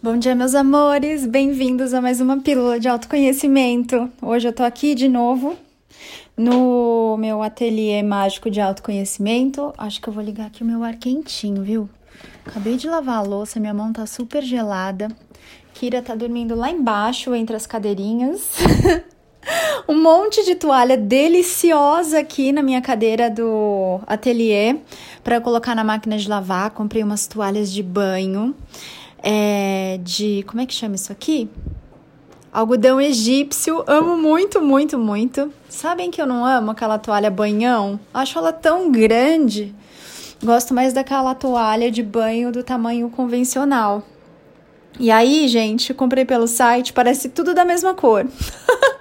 Bom dia, meus amores! Bem-vindos a mais uma pílula de autoconhecimento. Hoje eu tô aqui de novo no meu ateliê mágico de autoconhecimento. Acho que eu vou ligar aqui o meu ar quentinho, viu? Acabei de lavar a louça, minha mão tá super gelada. Kira tá dormindo lá embaixo entre as cadeirinhas. um monte de toalha deliciosa aqui na minha cadeira do ateliê para colocar na máquina de lavar. Comprei umas toalhas de banho é, de. Como é que chama isso aqui? Algodão egípcio. Amo muito, muito, muito. Sabem que eu não amo aquela toalha banhão? Acho ela tão grande. Gosto mais daquela toalha de banho do tamanho convencional. E aí, gente, comprei pelo site, parece tudo da mesma cor.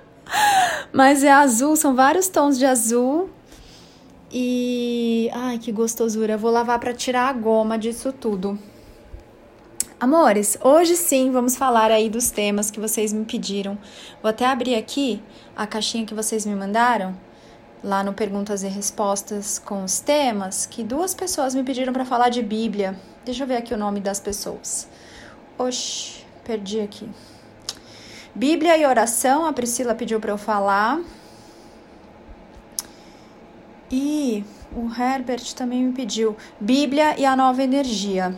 Mas é azul, são vários tons de azul. E ai, que gostosura. vou lavar para tirar a goma disso tudo. Amores, hoje sim vamos falar aí dos temas que vocês me pediram. Vou até abrir aqui a caixinha que vocês me mandaram, lá no Perguntas e Respostas com os temas, que duas pessoas me pediram para falar de Bíblia. Deixa eu ver aqui o nome das pessoas. Oxi, perdi aqui. Bíblia e oração, a Priscila pediu para eu falar. E o Herbert também me pediu Bíblia e a nova energia.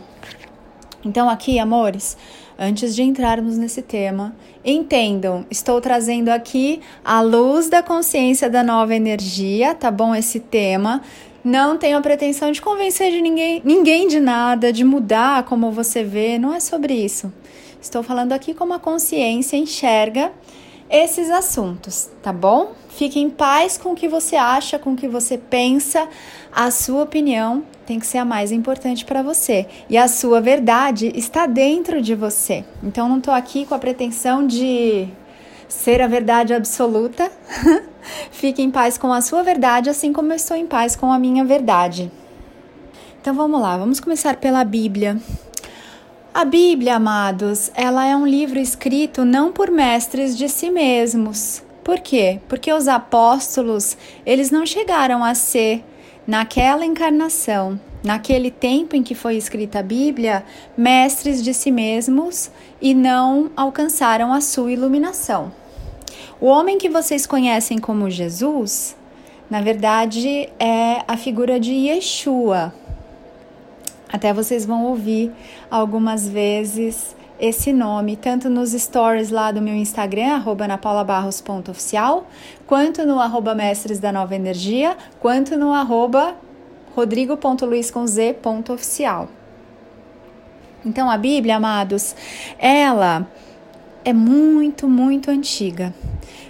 Então, aqui, amores, antes de entrarmos nesse tema, entendam, estou trazendo aqui a luz da consciência da nova energia, tá bom? Esse tema. Não tenho a pretensão de convencer de ninguém, ninguém de nada, de mudar como você vê, não é sobre isso. Estou falando aqui como a consciência enxerga esses assuntos, tá bom? Fique em paz com o que você acha, com o que você pensa. A sua opinião tem que ser a mais importante para você. E a sua verdade está dentro de você. Então não estou aqui com a pretensão de ser a verdade absoluta. Fique em paz com a sua verdade, assim como eu estou em paz com a minha verdade. Então vamos lá, vamos começar pela Bíblia. A Bíblia, amados, ela é um livro escrito não por mestres de si mesmos. Por quê? Porque os apóstolos, eles não chegaram a ser naquela encarnação, naquele tempo em que foi escrita a Bíblia, mestres de si mesmos e não alcançaram a sua iluminação. O homem que vocês conhecem como Jesus, na verdade, é a figura de Yeshua. Até vocês vão ouvir algumas vezes esse nome, tanto nos stories lá do meu Instagram, arroba napaulabarros.oficial, quanto no arroba mestres da nova energia, quanto no arroba rodrigo.luiz.oficial. Então a Bíblia, amados, ela é muito, muito antiga.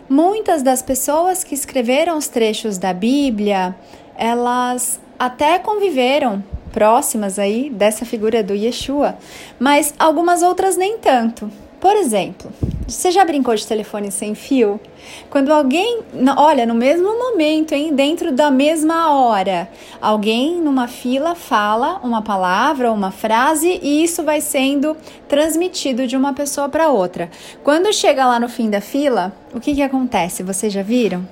Muitas das pessoas que escreveram os trechos da Bíblia, elas até conviveram próximas aí dessa figura do Yeshua, mas algumas outras nem tanto. Por exemplo, você já brincou de telefone sem fio? Quando alguém, olha, no mesmo momento, hein, dentro da mesma hora, alguém numa fila fala uma palavra, uma frase e isso vai sendo transmitido de uma pessoa para outra. Quando chega lá no fim da fila, o que que acontece? Vocês já viram?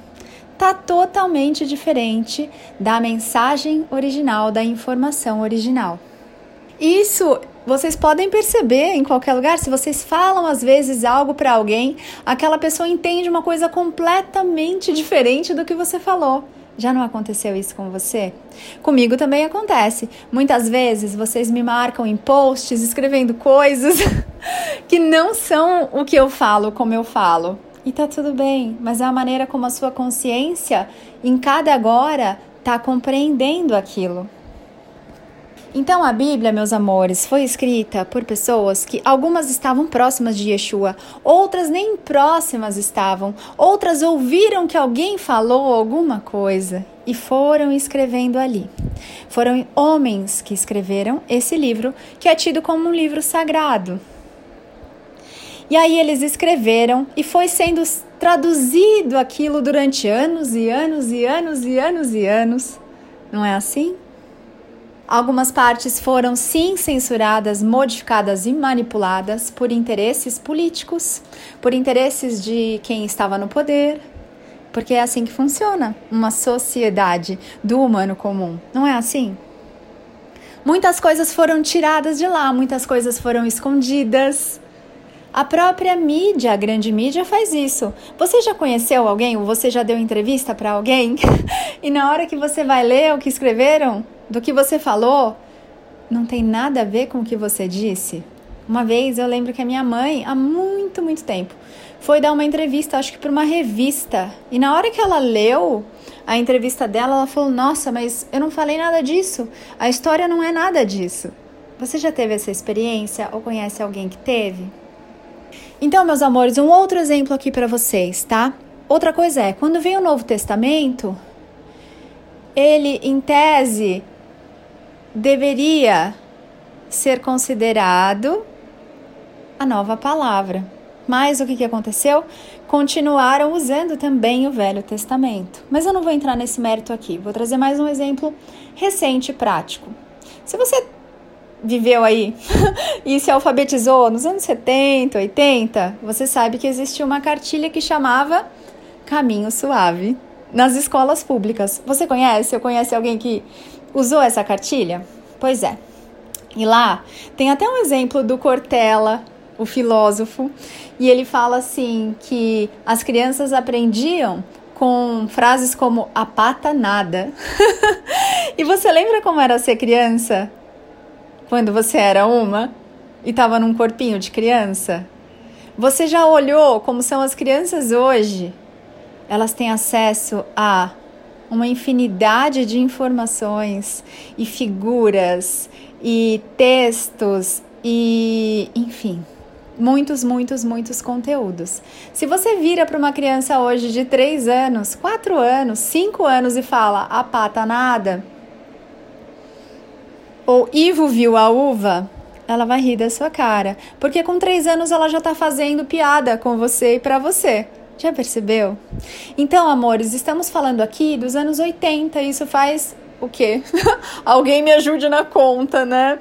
Tá totalmente diferente da mensagem original, da informação original. Isso vocês podem perceber em qualquer lugar, se vocês falam às vezes algo para alguém, aquela pessoa entende uma coisa completamente diferente do que você falou. Já não aconteceu isso com você? Comigo também acontece. Muitas vezes vocês me marcam em posts escrevendo coisas que não são o que eu falo, como eu falo. E tá tudo bem, mas é a maneira como a sua consciência, em cada agora, tá compreendendo aquilo. Então a Bíblia, meus amores, foi escrita por pessoas que algumas estavam próximas de Yeshua, outras nem próximas estavam, outras ouviram que alguém falou alguma coisa e foram escrevendo ali. Foram homens que escreveram esse livro, que é tido como um livro sagrado. E aí eles escreveram e foi sendo traduzido aquilo durante anos e anos e anos e anos e anos. Não é assim? Algumas partes foram sim censuradas, modificadas e manipuladas por interesses políticos, por interesses de quem estava no poder, porque é assim que funciona uma sociedade do humano comum, não é assim? Muitas coisas foram tiradas de lá, muitas coisas foram escondidas, A própria mídia, a grande mídia, faz isso. Você já conheceu alguém ou você já deu entrevista para alguém e na hora que você vai ler o que escreveram, do que você falou, não tem nada a ver com o que você disse? Uma vez eu lembro que a minha mãe, há muito, muito tempo, foi dar uma entrevista, acho que para uma revista. E na hora que ela leu a entrevista dela, ela falou: Nossa, mas eu não falei nada disso. A história não é nada disso. Você já teve essa experiência ou conhece alguém que teve? Então, meus amores, um outro exemplo aqui para vocês, tá? Outra coisa é, quando vem o Novo Testamento, ele, em tese, deveria ser considerado a nova palavra. Mas o que, que aconteceu? Continuaram usando também o Velho Testamento. Mas eu não vou entrar nesse mérito aqui. Vou trazer mais um exemplo recente e prático. Se você viveu aí e se alfabetizou nos anos 70, 80, você sabe que existia uma cartilha que chamava Caminho Suave nas escolas públicas. Você conhece ou conhece alguém que usou essa cartilha? Pois é. E lá tem até um exemplo do Cortella, o filósofo, e ele fala assim que as crianças aprendiam com frases como a pata nada. e você lembra como era ser criança? Quando você era uma e estava num corpinho de criança? Você já olhou como são as crianças hoje? Elas têm acesso a uma infinidade de informações e figuras e textos e enfim, muitos, muitos, muitos conteúdos. Se você vira para uma criança hoje de 3 anos, 4 anos, 5 anos e fala a pata nada, ou Ivo viu a uva, ela vai rir da sua cara, porque com 3 anos ela já está fazendo piada com você e para você. Já percebeu? Então, amores, estamos falando aqui dos anos 80, isso faz o quê? Alguém me ajude na conta, né?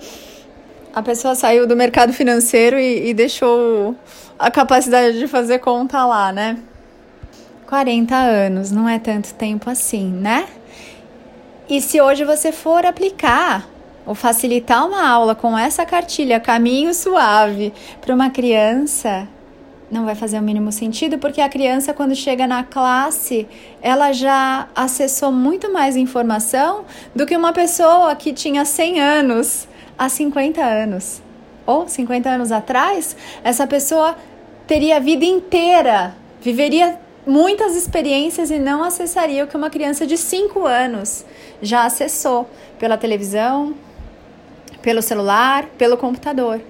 a pessoa saiu do mercado financeiro e, e deixou a capacidade de fazer conta lá, né? 40 anos, não é tanto tempo assim, né? E se hoje você for aplicar ou facilitar uma aula com essa cartilha Caminho Suave para uma criança, não vai fazer o mínimo sentido, porque a criança, quando chega na classe, ela já acessou muito mais informação do que uma pessoa que tinha 100 anos há 50 anos. Ou 50 anos atrás, essa pessoa teria a vida inteira, viveria muitas experiências e não acessaria o que uma criança de 5 anos já acessou pela televisão, pelo celular, pelo computador.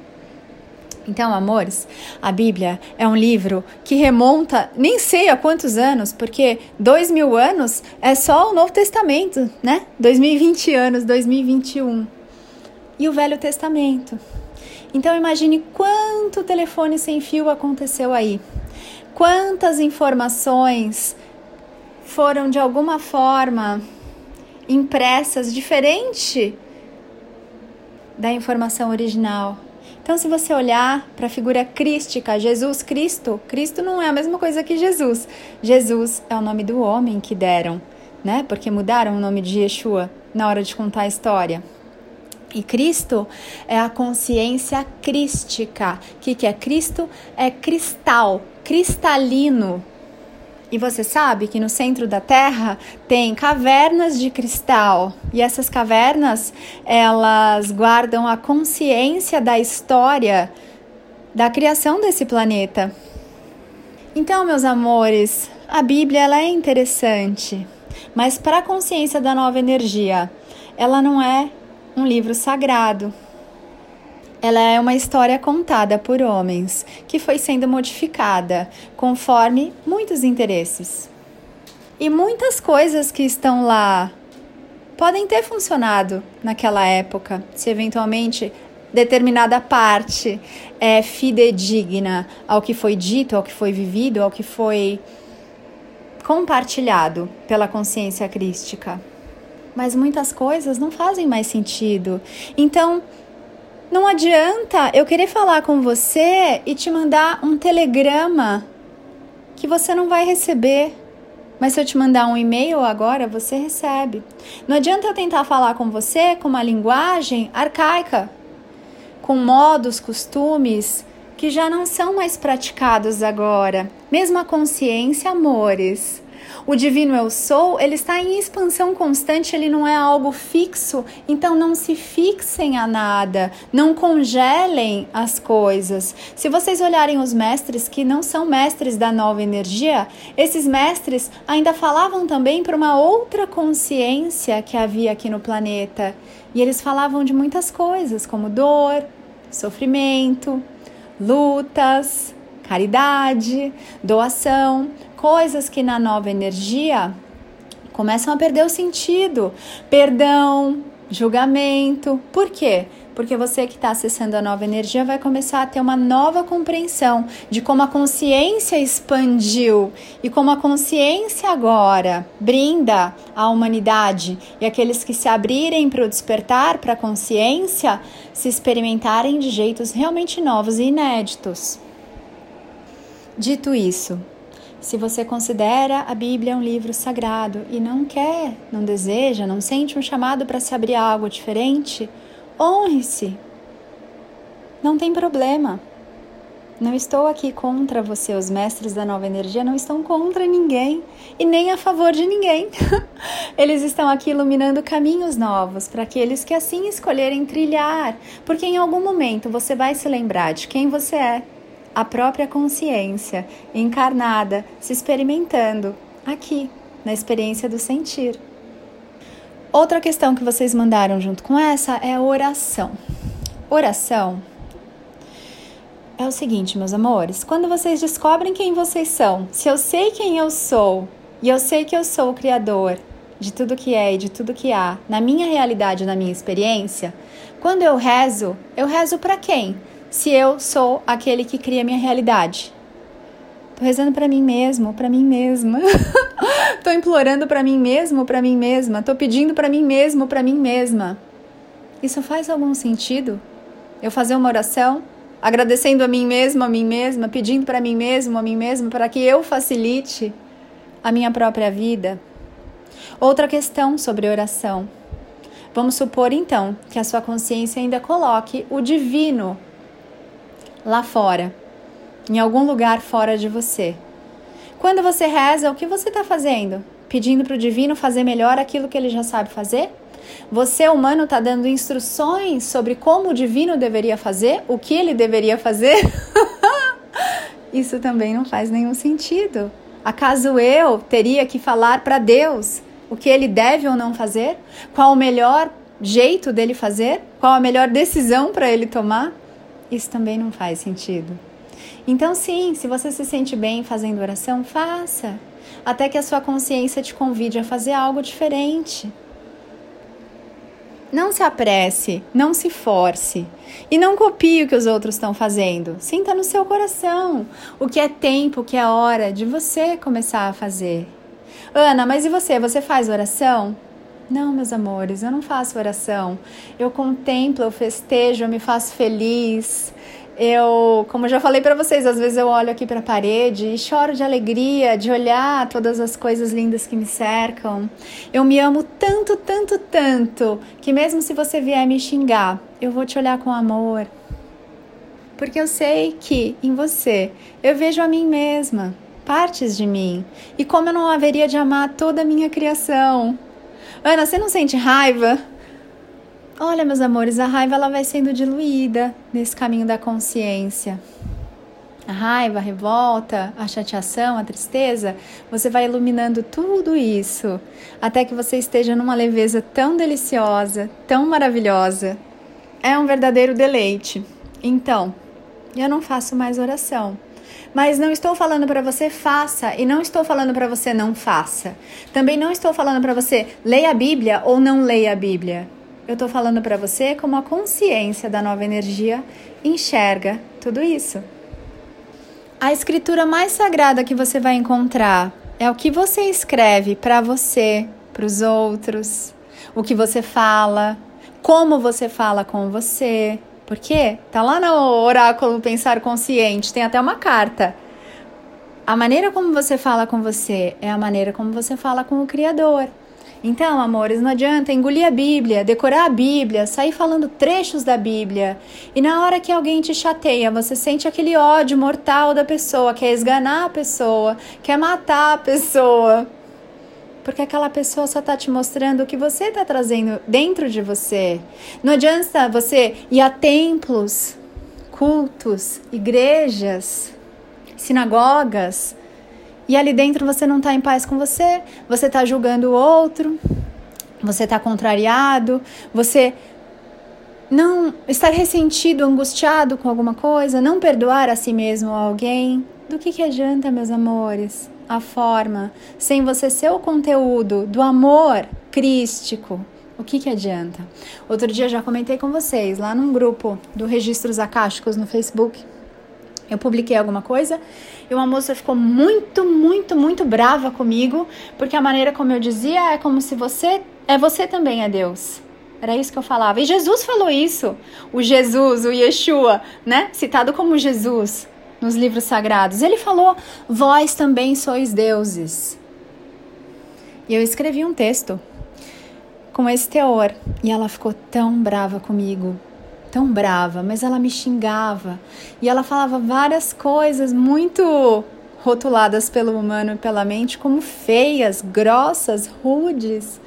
Então, amores, a Bíblia é um livro que remonta nem sei a quantos anos, porque dois mil anos é só o Novo Testamento, né? 2020 anos, 2021 e o Velho Testamento. Então imagine quanto telefone sem fio aconteceu aí. Quantas informações foram de alguma forma impressas diferente da informação original. Então, se você olhar para a figura crística, Jesus Cristo, Cristo não é a mesma coisa que Jesus. Jesus é o nome do homem que deram, né? Porque mudaram o nome de Yeshua na hora de contar a história. E Cristo é a consciência crística. O que, que é Cristo? É cristal, cristalino. E você sabe que no centro da Terra tem cavernas de cristal. E essas cavernas, elas guardam a consciência da história da criação desse planeta. Então, meus amores, a Bíblia ela é interessante, mas para a consciência da nova energia, ela não é um livro sagrado. Ela é uma história contada por homens que foi sendo modificada conforme muitos interesses. E muitas coisas que estão lá podem ter funcionado naquela época, se eventualmente determinada parte é fidedigna ao que foi dito, ao que foi vivido, ao que foi compartilhado pela consciência crística mas muitas coisas não fazem mais sentido. Então, não adianta eu querer falar com você e te mandar um telegrama que você não vai receber. Mas se eu te mandar um e-mail agora, você recebe. Não adianta eu tentar falar com você com uma linguagem arcaica, com modos, costumes que já não são mais praticados agora. Mesmo a consciência, amores. O divino eu sou, ele está em expansão constante, ele não é algo fixo, então não se fixem a nada, não congelem as coisas. Se vocês olharem os mestres que não são mestres da nova energia, esses mestres ainda falavam também para uma outra consciência que havia aqui no planeta. E eles falavam de muitas coisas, como dor, sofrimento, lutas, caridade, doação, coisas que na nova energia começam a perder o sentido. Perdão, julgamento. Por quê? Porque você que está acessando a nova energia vai começar a ter uma nova compreensão de como a consciência expandiu e como a consciência agora brinda à humanidade e aqueles que se abrirem para o despertar, para a consciência, se experimentarem de jeitos realmente novos e inéditos. Dito isso, se você considera a Bíblia um livro sagrado e não quer, não deseja, não sente um chamado para se abrir a algo diferente, honre-se. Não tem problema. Não estou aqui contra você, os mestres da nova energia não estão contra ninguém e nem a favor de ninguém. Eles estão aqui iluminando caminhos novos para aqueles que assim escolherem trilhar, porque em algum momento você vai se lembrar de quem você é a própria consciência encarnada se experimentando aqui, na experiência do sentir. Outra questão que vocês mandaram junto com essa é a oração. Oração é o seguinte, meus amores: quando vocês descobrem quem vocês são, se eu sei quem eu sou e eu sei que eu sou o Criador de tudo que é e de tudo que há, na minha realidade, na minha experiência, quando eu rezo, eu rezo para quem? Se eu sou aquele que cria minha realidade? Tô rezando para mim mesmo, para mim mesma. tô implorando para mim mesmo, para mim mesma. Tô pedindo para mim mesmo, para mim mesma. Isso faz algum sentido? Eu fazer uma oração agradecendo a mim mesmo, a mim mesma, pedindo para mim mesmo, a mim mesma, para que eu facilite a minha própria vida? Outra questão sobre oração. Vamos supor então que a sua consciência ainda coloque o divino lá fora, em algum lugar fora de você. Quando você reza, o que você está fazendo? Pedindo para o divino fazer melhor aquilo que ele já sabe fazer? Você, humano, está dando instruções sobre como o divino deveria fazer, o que ele deveria fazer? Isso também não faz nenhum sentido. Acaso eu teria que falar para Deus o que ele deve ou não fazer? Qual o melhor jeito dele fazer? Qual a melhor decisão para ele tomar? Isso também não faz sentido. Então, sim, se você se sente bem fazendo oração, faça, até que a sua consciência te convide a fazer algo diferente. Não se apresse, não se force e não copie o que os outros estão fazendo. Sinta no seu coração o que é tempo, o que é hora de você começar a fazer. Ana, mas e você? Você faz oração? Não, meus amores, eu não faço oração. Eu contemplo, eu festejo, eu me faço feliz. Eu, como já falei para vocês, às vezes eu olho aqui para a parede e choro de alegria de olhar todas as coisas lindas que me cercam. Eu me amo tanto, tanto, tanto, que mesmo se você vier me xingar, eu vou te olhar com amor. Porque eu sei que em você eu vejo a mim mesma, partes de mim, e como eu não haveria de amar toda a minha criação. Ana, você não sente raiva? Olha, meus amores, a raiva ela vai sendo diluída nesse caminho da consciência. A raiva, a revolta, a chateação, a tristeza, você vai iluminando tudo isso até que você esteja numa leveza tão deliciosa, tão maravilhosa. É um verdadeiro deleite. Então, eu não faço mais oração. Mas não estou falando para você faça e não estou falando para você não faça. Também não estou falando para você leia a Bíblia ou não leia a Bíblia. Eu estou falando para você como a consciência da nova energia enxerga tudo isso. A escritura mais sagrada que você vai encontrar é o que você escreve para você, para os outros, o que você fala, como você fala com você, por quê? Tá lá no oráculo Pensar Consciente, tem até uma carta. A maneira como você fala com você é a maneira como você fala com o Criador. Então, amores, não adianta engolir a Bíblia, decorar a Bíblia, sair falando trechos da Bíblia. E na hora que alguém te chateia, você sente aquele ódio mortal da pessoa, quer esganar a pessoa, quer matar a pessoa. Porque aquela pessoa só está te mostrando o que você está trazendo dentro de você. Não adianta você ir a templos, cultos, igrejas, sinagogas, e ali dentro você não está em paz com você, você está julgando o outro, você está contrariado, você não estar ressentido, angustiado com alguma coisa, não perdoar a si mesmo ou alguém. Do que, que adianta, meus amores? A forma, sem você ser o conteúdo do amor crístico, o que, que adianta? Outro dia já comentei com vocês lá num grupo do Registros Acásticos no Facebook. Eu publiquei alguma coisa e uma moça ficou muito, muito, muito brava comigo, porque a maneira como eu dizia é como se você é você também é Deus. Era isso que eu falava. E Jesus falou isso. O Jesus, o Yeshua, né? Citado como Jesus nos livros sagrados. Ele falou: Vós também sois deuses. E eu escrevi um texto com esse teor. E ela ficou tão brava comigo tão brava, mas ela me xingava e ela falava várias coisas muito rotuladas pelo humano e pela mente como feias, grossas, rudes.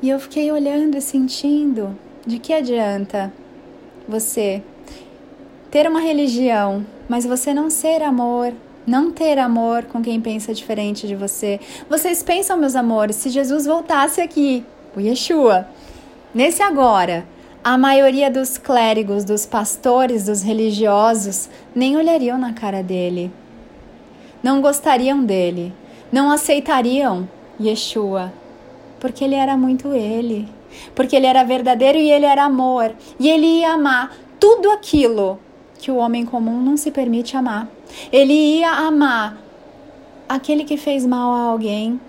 E eu fiquei olhando e sentindo: de que adianta você ter uma religião, mas você não ser amor, não ter amor com quem pensa diferente de você? Vocês pensam, meus amores, se Jesus voltasse aqui, o Yeshua, nesse agora, a maioria dos clérigos, dos pastores, dos religiosos nem olhariam na cara dele. Não gostariam dele. Não aceitariam Yeshua. Porque ele era muito ele. Porque ele era verdadeiro e ele era amor. E ele ia amar tudo aquilo que o homem comum não se permite amar. Ele ia amar aquele que fez mal a alguém,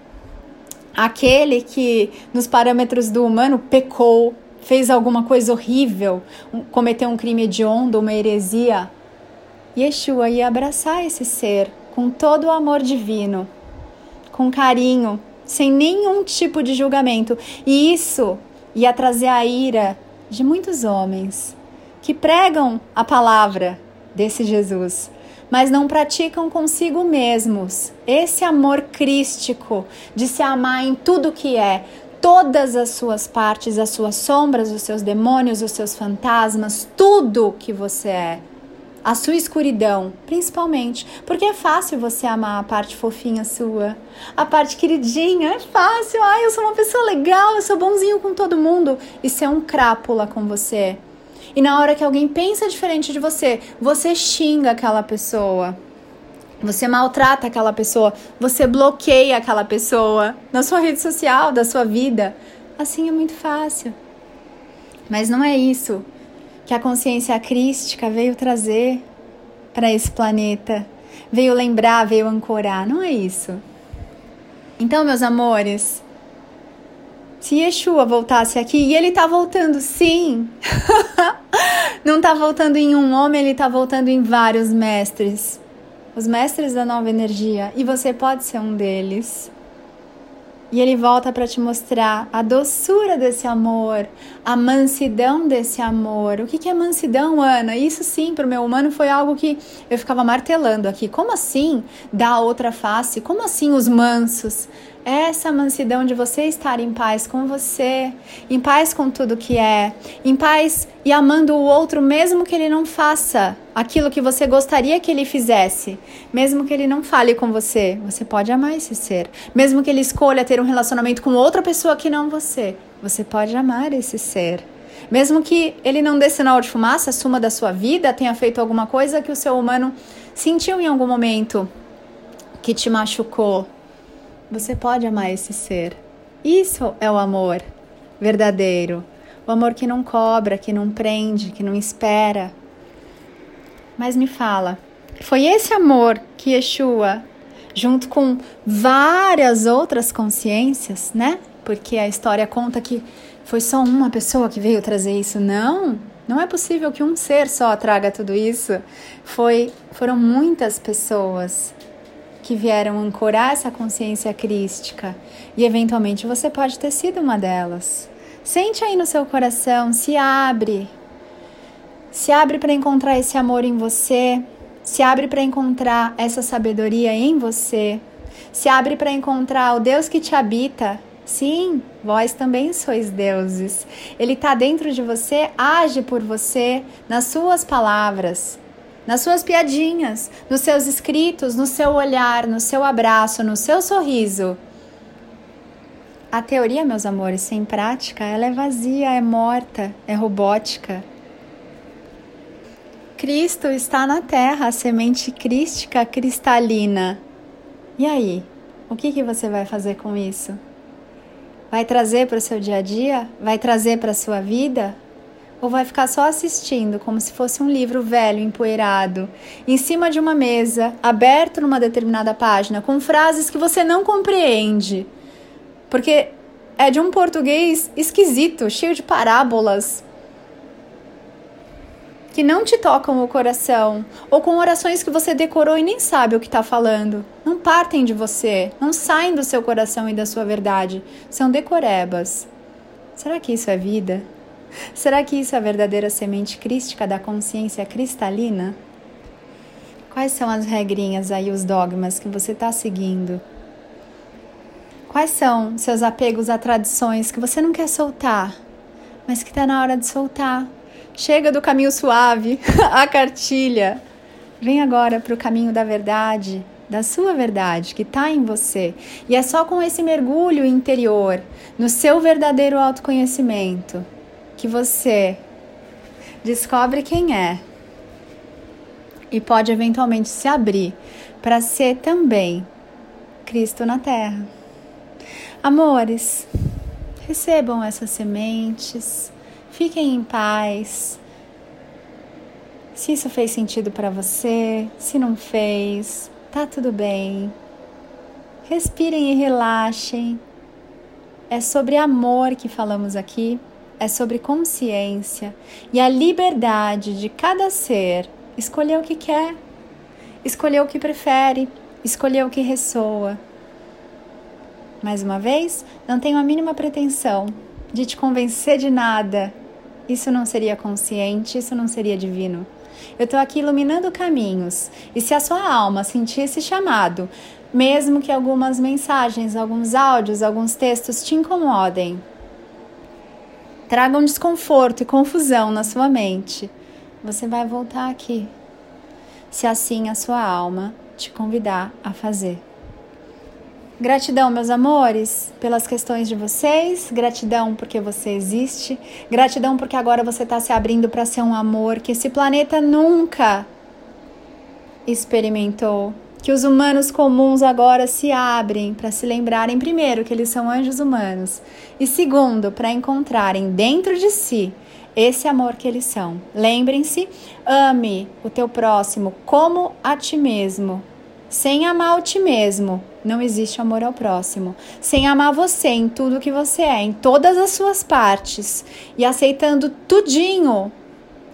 aquele que, nos parâmetros do humano, pecou, fez alguma coisa horrível, cometeu um crime hediondo, uma heresia, Yeshua ia abraçar esse ser com todo o amor divino, com carinho, sem nenhum tipo de julgamento. E isso ia trazer a ira de muitos homens que pregam a palavra desse Jesus, mas não praticam consigo mesmos esse amor crístico de se amar em tudo que é, todas as suas partes, as suas sombras, os seus demônios, os seus fantasmas, tudo que você é. A sua escuridão, principalmente, porque é fácil você amar a parte fofinha sua, a parte queridinha, é fácil. Ai, eu sou uma pessoa legal, eu sou bonzinho com todo mundo. Isso é um crápula com você. E na hora que alguém pensa diferente de você, você xinga aquela pessoa. Você maltrata aquela pessoa, você bloqueia aquela pessoa na sua rede social, da sua vida. Assim é muito fácil. Mas não é isso que a consciência crística veio trazer para esse planeta. Veio lembrar, veio ancorar. Não é isso. Então, meus amores, se Yeshua voltasse aqui, e ele tá voltando sim. não tá voltando em um homem, ele tá voltando em vários mestres os mestres da nova energia, e você pode ser um deles. E ele volta para te mostrar a doçura desse amor, a mansidão desse amor. O que, que é mansidão, Ana? Isso sim, para o meu humano foi algo que eu ficava martelando aqui. Como assim dar outra face? Como assim os mansos? Essa mansidão de você estar em paz com você, em paz com tudo que é, em paz e amando o outro mesmo que ele não faça aquilo que você gostaria que ele fizesse, mesmo que ele não fale com você, você pode amar esse ser, mesmo que ele escolha ter um relacionamento com outra pessoa que não você, você pode amar esse ser. Mesmo que ele não dê sinal de fumaça, suma da sua vida, tenha feito alguma coisa que o seu humano sentiu em algum momento que te machucou, você pode amar esse ser. Isso é o amor verdadeiro. O amor que não cobra, que não prende, que não espera. Mas me fala, foi esse amor que Yeshua, junto com várias outras consciências, né? Porque a história conta que foi só uma pessoa que veio trazer isso. Não, não é possível que um ser só traga tudo isso. Foi, foram muitas pessoas que vieram ancorar essa consciência crística e eventualmente você pode ter sido uma delas. Sente aí no seu coração, se abre. Se abre para encontrar esse amor em você, se abre para encontrar essa sabedoria em você, se abre para encontrar o Deus que te habita. Sim, vós também sois deuses. Ele está dentro de você, age por você nas suas palavras, nas suas piadinhas, nos seus escritos, no seu olhar, no seu abraço, no seu sorriso. A teoria, meus amores, sem prática, ela é vazia, é morta, é robótica. Cristo está na terra, a semente crística cristalina. E aí, o que, que você vai fazer com isso? Vai trazer para o seu dia a dia? Vai trazer para a sua vida? Ou vai ficar só assistindo, como se fosse um livro velho, empoeirado, em cima de uma mesa, aberto numa determinada página, com frases que você não compreende? porque é de um português esquisito, cheio de parábolas que não te tocam o coração, ou com orações que você decorou e nem sabe o que está falando. Não partem de você, não saem do seu coração e da sua verdade. São decorebas. Será que isso é vida? Será que isso é a verdadeira semente crística da consciência cristalina? Quais são as regrinhas aí, os dogmas que você está seguindo? Quais são seus apegos a tradições que você não quer soltar, mas que está na hora de soltar? Chega do caminho suave, a cartilha. Vem agora para o caminho da verdade, da sua verdade que está em você. E é só com esse mergulho interior, no seu verdadeiro autoconhecimento, que você descobre quem é e pode eventualmente se abrir para ser também Cristo na Terra. Amores, recebam essas sementes, fiquem em paz. Se isso fez sentido para você, se não fez, tá tudo bem. Respirem e relaxem. É sobre amor que falamos aqui, é sobre consciência e a liberdade de cada ser escolher o que quer, escolher o que prefere, escolher o que ressoa. Mais uma vez, não tenho a mínima pretensão de te convencer de nada. Isso não seria consciente, isso não seria divino. Eu estou aqui iluminando caminhos. E se a sua alma sentir esse chamado, mesmo que algumas mensagens, alguns áudios, alguns textos te incomodem, tragam desconforto e confusão na sua mente, você vai voltar aqui. Se assim a sua alma te convidar a fazer. Gratidão, meus amores, pelas questões de vocês. Gratidão porque você existe. Gratidão porque agora você está se abrindo para ser um amor que esse planeta nunca experimentou. Que os humanos comuns agora se abrem para se lembrarem, primeiro, que eles são anjos humanos, e segundo, para encontrarem dentro de si esse amor que eles são. Lembrem-se, ame o teu próximo como a ti mesmo. Sem amar o ti mesmo, não existe amor ao próximo. Sem amar você em tudo que você é, em todas as suas partes e aceitando tudinho,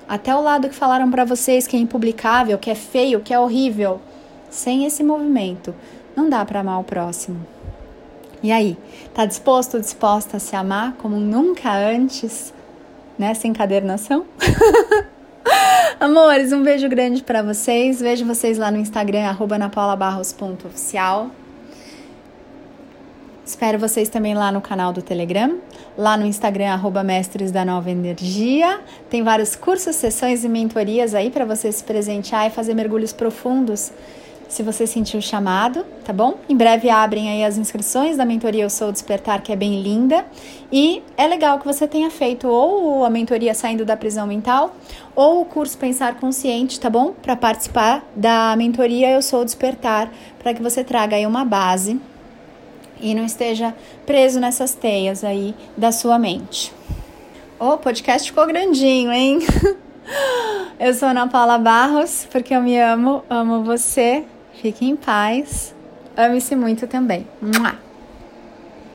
até o lado que falaram para vocês que é impublicável, que é feio, que é horrível. Sem esse movimento, não dá para amar o próximo. E aí, tá disposto, disposta a se amar como nunca antes, nessa encadernação? Amores, um beijo grande para vocês. Vejo vocês lá no Instagram, napaulabarros.oficial. Espero vocês também lá no canal do Telegram, lá no Instagram, arroba Mestres da Nova Energia. Tem vários cursos, sessões e mentorias aí para você se presentear e fazer mergulhos profundos se você sentiu o chamado, tá bom? Em breve abrem aí as inscrições da mentoria Eu Sou Despertar, que é bem linda. E é legal que você tenha feito ou a mentoria Saindo da Prisão Mental ou o curso Pensar Consciente, tá bom? Para participar da mentoria Eu Sou Despertar, para que você traga aí uma base e não esteja preso nessas teias aí da sua mente. O podcast ficou grandinho, hein? Eu sou Ana Paula Barros, porque eu me amo, amo você Fique em paz. Ame-se muito também. Mua!